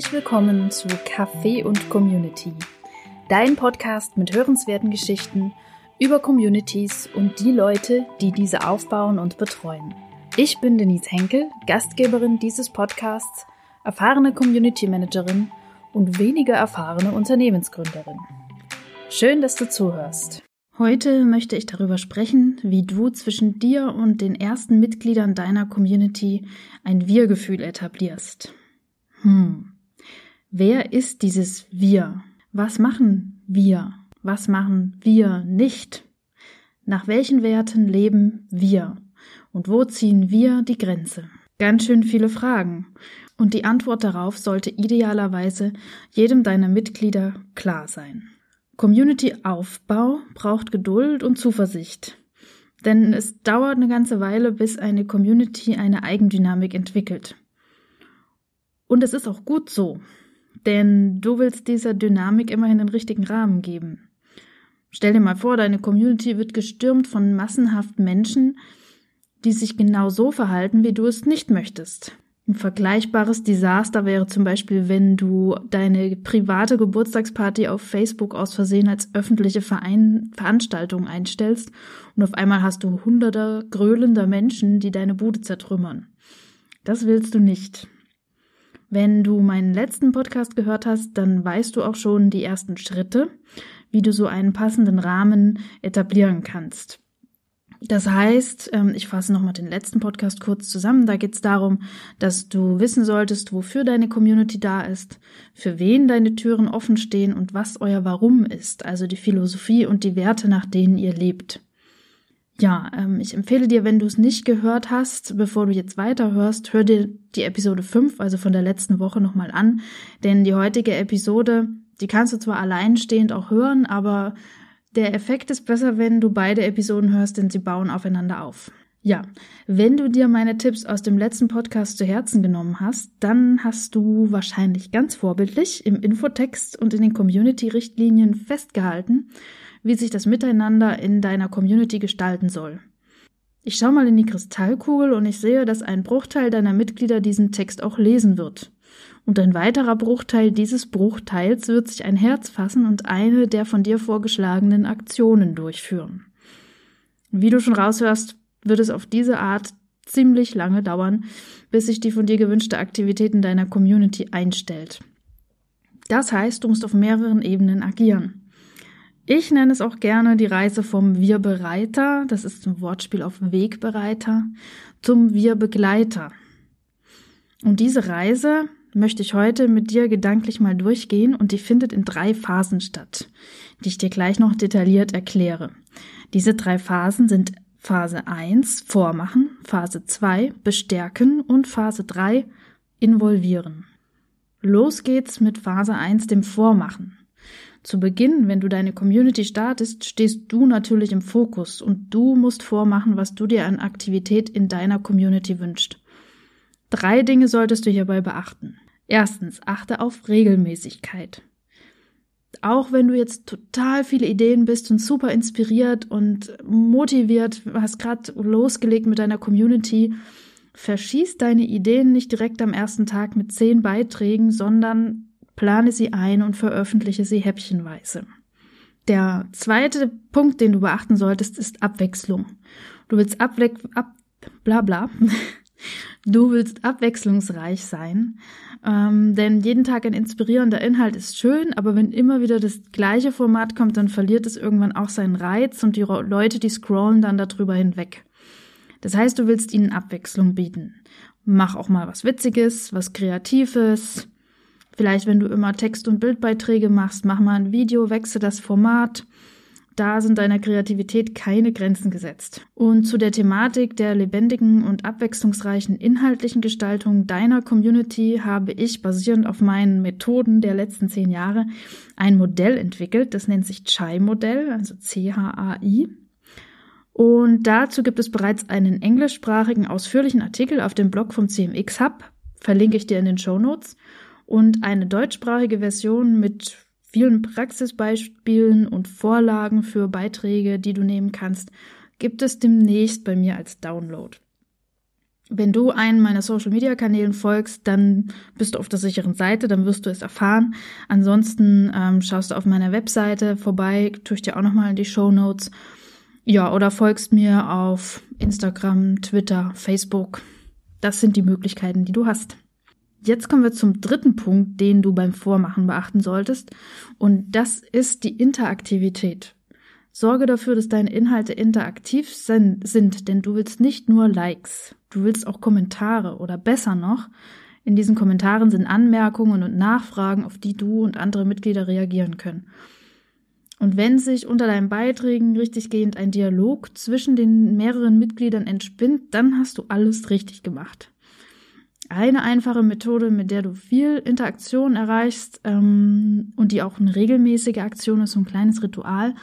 Herzlich willkommen zu Café und Community, dein Podcast mit hörenswerten Geschichten über Communities und die Leute, die diese aufbauen und betreuen. Ich bin Denise Henkel, Gastgeberin dieses Podcasts, erfahrene Community Managerin und weniger erfahrene Unternehmensgründerin. Schön, dass du zuhörst. Heute möchte ich darüber sprechen, wie du zwischen dir und den ersten Mitgliedern deiner Community ein Wir-Gefühl etablierst. Hm. Wer ist dieses Wir? Was machen wir? Was machen wir nicht? Nach welchen Werten leben wir? Und wo ziehen wir die Grenze? Ganz schön viele Fragen. Und die Antwort darauf sollte idealerweise jedem deiner Mitglieder klar sein. Community-Aufbau braucht Geduld und Zuversicht. Denn es dauert eine ganze Weile, bis eine Community eine Eigendynamik entwickelt. Und es ist auch gut so, denn du willst dieser Dynamik immerhin den richtigen Rahmen geben. Stell dir mal vor, deine Community wird gestürmt von massenhaft Menschen, die sich genau so verhalten, wie du es nicht möchtest. Ein vergleichbares Desaster wäre zum Beispiel, wenn du deine private Geburtstagsparty auf Facebook aus Versehen als öffentliche Verein Veranstaltung einstellst und auf einmal hast du hunderte gröhlender Menschen, die deine Bude zertrümmern. Das willst du nicht. Wenn du meinen letzten Podcast gehört hast, dann weißt du auch schon die ersten Schritte, wie du so einen passenden Rahmen etablieren kannst. Das heißt, ähm, ich fasse nochmal den letzten Podcast kurz zusammen. Da geht es darum, dass du wissen solltest, wofür deine Community da ist, für wen deine Türen offen stehen und was euer Warum ist, also die Philosophie und die Werte, nach denen ihr lebt. Ja, ähm, ich empfehle dir, wenn du es nicht gehört hast, bevor du jetzt weiterhörst, hör dir die Episode 5, also von der letzten Woche nochmal an. Denn die heutige Episode, die kannst du zwar alleinstehend auch hören, aber der Effekt ist besser, wenn du beide Episoden hörst, denn sie bauen aufeinander auf. Ja, wenn du dir meine Tipps aus dem letzten Podcast zu Herzen genommen hast, dann hast du wahrscheinlich ganz vorbildlich im Infotext und in den Community-Richtlinien festgehalten, wie sich das Miteinander in deiner Community gestalten soll. Ich schaue mal in die Kristallkugel und ich sehe, dass ein Bruchteil deiner Mitglieder diesen Text auch lesen wird. Und ein weiterer Bruchteil dieses Bruchteils wird sich ein Herz fassen und eine der von dir vorgeschlagenen Aktionen durchführen. Wie du schon raushörst, wird es auf diese Art ziemlich lange dauern, bis sich die von dir gewünschte Aktivität in deiner Community einstellt. Das heißt, du musst auf mehreren Ebenen agieren. Ich nenne es auch gerne die Reise vom Wir-Bereiter, das ist ein Wortspiel auf Wegbereiter, zum Wir-Begleiter. Und diese Reise möchte ich heute mit dir gedanklich mal durchgehen und die findet in drei Phasen statt, die ich dir gleich noch detailliert erkläre. Diese drei Phasen sind Phase 1 Vormachen, Phase 2 Bestärken und Phase 3 Involvieren. Los geht's mit Phase 1 dem Vormachen. Zu Beginn, wenn du deine Community startest, stehst du natürlich im Fokus und du musst vormachen, was du dir an Aktivität in deiner Community wünschst. Drei Dinge solltest du hierbei beachten. Erstens, achte auf Regelmäßigkeit. Auch wenn du jetzt total viele Ideen bist und super inspiriert und motiviert, hast gerade losgelegt mit deiner Community, verschieß deine Ideen nicht direkt am ersten Tag mit zehn Beiträgen, sondern plane sie ein und veröffentliche sie häppchenweise. Der zweite Punkt, den du beachten solltest, ist Abwechslung. Du willst abwe ab, bla bla. Du willst abwechslungsreich sein, ähm, denn jeden Tag ein inspirierender Inhalt ist schön, aber wenn immer wieder das gleiche Format kommt, dann verliert es irgendwann auch seinen Reiz und die Leute, die scrollen dann darüber hinweg. Das heißt, du willst ihnen Abwechslung bieten. Mach auch mal was Witziges, was Kreatives, Vielleicht, wenn du immer Text- und Bildbeiträge machst, mach mal ein Video, wechsle das Format. Da sind deiner Kreativität keine Grenzen gesetzt. Und zu der Thematik der lebendigen und abwechslungsreichen inhaltlichen Gestaltung deiner Community habe ich basierend auf meinen Methoden der letzten zehn Jahre ein Modell entwickelt. Das nennt sich Chai-Modell, also C-H-A-I. Und dazu gibt es bereits einen englischsprachigen ausführlichen Artikel auf dem Blog vom CMX Hub. Verlinke ich dir in den Show Notes und eine deutschsprachige Version mit vielen Praxisbeispielen und Vorlagen für Beiträge, die du nehmen kannst, gibt es demnächst bei mir als Download. Wenn du einen meiner Social Media Kanälen folgst, dann bist du auf der sicheren Seite, dann wirst du es erfahren. Ansonsten ähm, schaust du auf meiner Webseite vorbei, tue ich dir auch nochmal in die Show Notes. Ja, oder folgst mir auf Instagram, Twitter, Facebook. Das sind die Möglichkeiten, die du hast. Jetzt kommen wir zum dritten Punkt, den du beim Vormachen beachten solltest. Und das ist die Interaktivität. Sorge dafür, dass deine Inhalte interaktiv sind, denn du willst nicht nur Likes, du willst auch Kommentare oder besser noch, in diesen Kommentaren sind Anmerkungen und Nachfragen, auf die du und andere Mitglieder reagieren können. Und wenn sich unter deinen Beiträgen richtiggehend ein Dialog zwischen den mehreren Mitgliedern entspinnt, dann hast du alles richtig gemacht. Eine einfache Methode, mit der du viel Interaktion erreichst ähm, und die auch eine regelmäßige Aktion ist, so ein kleines Ritual,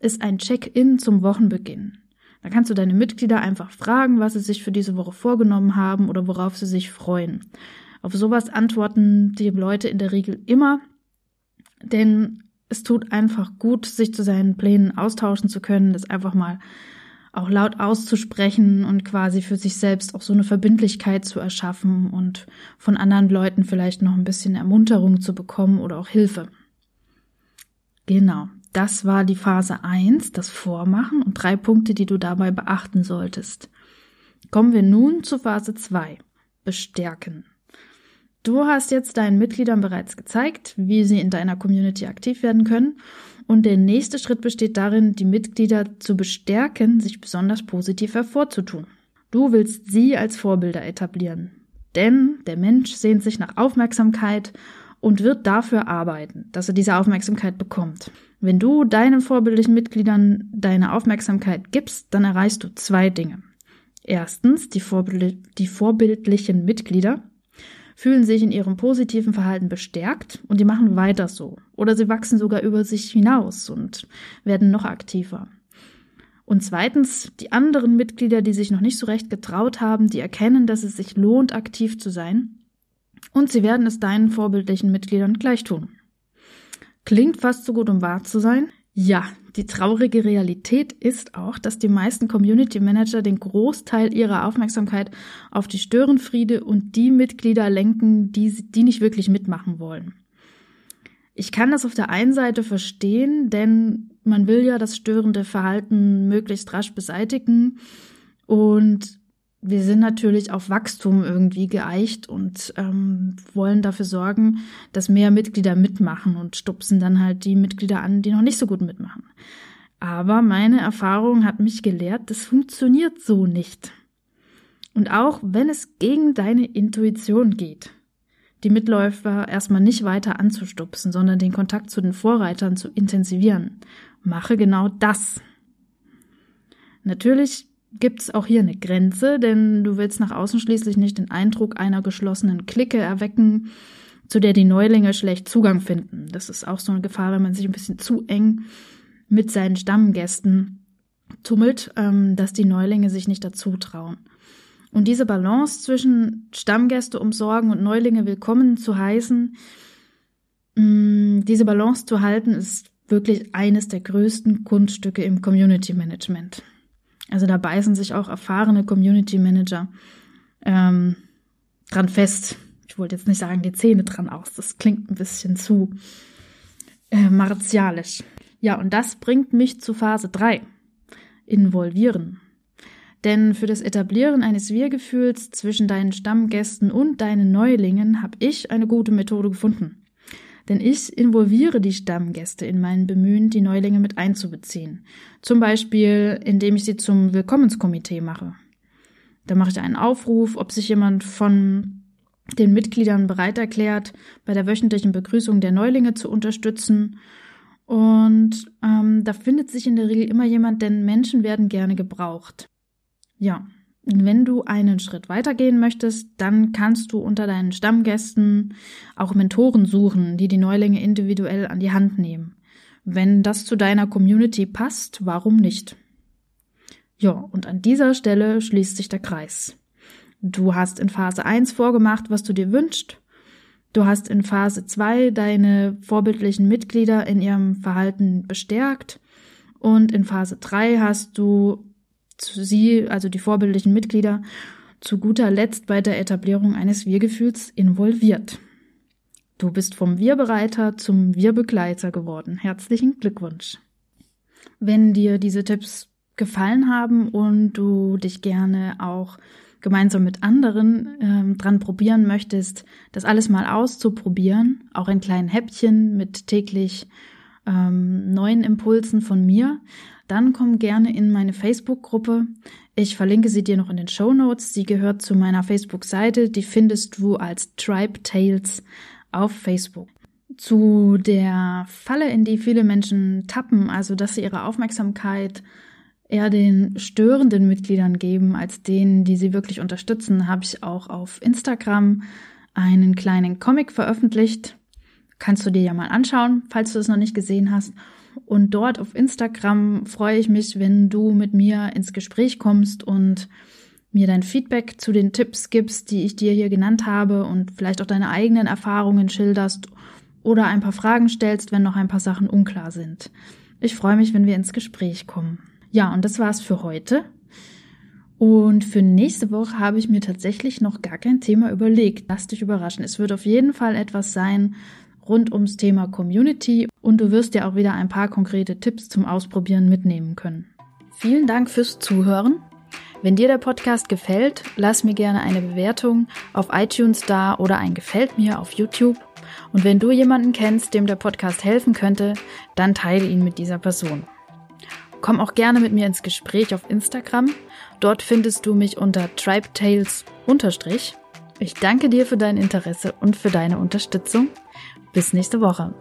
ist ein Check-in zum Wochenbeginn. Da kannst du deine Mitglieder einfach fragen, was sie sich für diese Woche vorgenommen haben oder worauf sie sich freuen. Auf sowas antworten die Leute in der Regel immer, denn es tut einfach gut, sich zu seinen Plänen austauschen zu können, das einfach mal auch laut auszusprechen und quasi für sich selbst auch so eine Verbindlichkeit zu erschaffen und von anderen Leuten vielleicht noch ein bisschen Ermunterung zu bekommen oder auch Hilfe. Genau. Das war die Phase 1, das Vormachen und drei Punkte, die du dabei beachten solltest. Kommen wir nun zu Phase 2, Bestärken. Du hast jetzt deinen Mitgliedern bereits gezeigt, wie sie in deiner Community aktiv werden können. Und der nächste Schritt besteht darin, die Mitglieder zu bestärken, sich besonders positiv hervorzutun. Du willst sie als Vorbilder etablieren. Denn der Mensch sehnt sich nach Aufmerksamkeit und wird dafür arbeiten, dass er diese Aufmerksamkeit bekommt. Wenn du deinen vorbildlichen Mitgliedern deine Aufmerksamkeit gibst, dann erreichst du zwei Dinge. Erstens, die, vorbild die vorbildlichen Mitglieder fühlen sich in ihrem positiven Verhalten bestärkt und die machen weiter so. Oder sie wachsen sogar über sich hinaus und werden noch aktiver. Und zweitens, die anderen Mitglieder, die sich noch nicht so recht getraut haben, die erkennen, dass es sich lohnt, aktiv zu sein und sie werden es deinen vorbildlichen Mitgliedern gleich tun. Klingt fast so gut, um wahr zu sein. Ja, die traurige Realität ist auch, dass die meisten Community Manager den Großteil ihrer Aufmerksamkeit auf die Störenfriede und die Mitglieder lenken, die, die nicht wirklich mitmachen wollen. Ich kann das auf der einen Seite verstehen, denn man will ja das störende Verhalten möglichst rasch beseitigen und wir sind natürlich auf Wachstum irgendwie geeicht und ähm, wollen dafür sorgen, dass mehr Mitglieder mitmachen und stupsen dann halt die Mitglieder an, die noch nicht so gut mitmachen. Aber meine Erfahrung hat mich gelehrt, das funktioniert so nicht. Und auch wenn es gegen deine Intuition geht, die Mitläufer erstmal nicht weiter anzustupsen, sondern den Kontakt zu den Vorreitern zu intensivieren, mache genau das. Natürlich gibt es auch hier eine Grenze, denn du willst nach außen schließlich nicht den Eindruck einer geschlossenen Clique erwecken, zu der die Neulinge schlecht Zugang finden. Das ist auch so eine Gefahr, wenn man sich ein bisschen zu eng mit seinen Stammgästen tummelt, ähm, dass die Neulinge sich nicht dazu trauen. Und diese Balance zwischen Stammgäste umsorgen und Neulinge willkommen zu heißen, mm, diese Balance zu halten, ist wirklich eines der größten Kunststücke im Community Management. Also da beißen sich auch erfahrene Community Manager ähm, dran fest. Ich wollte jetzt nicht sagen, die Zähne dran aus. Das klingt ein bisschen zu äh, martialisch. Ja, und das bringt mich zu Phase 3. Involvieren. Denn für das Etablieren eines Wir-Gefühls zwischen deinen Stammgästen und deinen Neulingen habe ich eine gute Methode gefunden. Denn ich involviere die Stammgäste in meinen Bemühen, die Neulinge mit einzubeziehen. Zum Beispiel, indem ich sie zum Willkommenskomitee mache. Da mache ich einen Aufruf, ob sich jemand von den Mitgliedern bereit erklärt, bei der wöchentlichen Begrüßung der Neulinge zu unterstützen. Und ähm, da findet sich in der Regel immer jemand, denn Menschen werden gerne gebraucht. Ja, wenn du einen Schritt weitergehen möchtest, dann kannst du unter deinen Stammgästen auch Mentoren suchen, die die Neulinge individuell an die Hand nehmen. Wenn das zu deiner Community passt, warum nicht? Ja, und an dieser Stelle schließt sich der Kreis. Du hast in Phase 1 vorgemacht, was du dir wünschst. Du hast in Phase 2 deine vorbildlichen Mitglieder in ihrem Verhalten bestärkt. Und in Phase 3 hast du sie, also die vorbildlichen Mitglieder, zu guter Letzt bei der Etablierung eines Wir-Gefühls involviert. Du bist vom Wir-Bereiter zum Wir-Begleiter geworden. Herzlichen Glückwunsch. Wenn dir diese Tipps gefallen haben und du dich gerne auch gemeinsam mit anderen ähm, dran probieren möchtest, das alles mal auszuprobieren, auch in kleinen Häppchen mit täglich ähm, neuen Impulsen von mir, dann komm gerne in meine Facebook-Gruppe. Ich verlinke sie dir noch in den Show Notes. Sie gehört zu meiner Facebook-Seite. Die findest du als Tribe Tales auf Facebook. Zu der Falle, in die viele Menschen tappen, also dass sie ihre Aufmerksamkeit eher den störenden Mitgliedern geben als denen, die sie wirklich unterstützen, habe ich auch auf Instagram einen kleinen Comic veröffentlicht. Kannst du dir ja mal anschauen, falls du es noch nicht gesehen hast. Und dort auf Instagram freue ich mich, wenn du mit mir ins Gespräch kommst und mir dein Feedback zu den Tipps gibst, die ich dir hier genannt habe und vielleicht auch deine eigenen Erfahrungen schilderst oder ein paar Fragen stellst, wenn noch ein paar Sachen unklar sind. Ich freue mich, wenn wir ins Gespräch kommen. Ja, und das war's für heute. Und für nächste Woche habe ich mir tatsächlich noch gar kein Thema überlegt. Lass dich überraschen. Es wird auf jeden Fall etwas sein rund ums Thema Community und du wirst ja auch wieder ein paar konkrete Tipps zum Ausprobieren mitnehmen können. Vielen Dank fürs Zuhören. Wenn dir der Podcast gefällt, lass mir gerne eine Bewertung auf iTunes da oder ein Gefällt mir auf YouTube. Und wenn du jemanden kennst, dem der Podcast helfen könnte, dann teile ihn mit dieser Person. Komm auch gerne mit mir ins Gespräch auf Instagram. Dort findest du mich unter tribetales Ich danke dir für dein Interesse und für deine Unterstützung. Bis nächste Woche.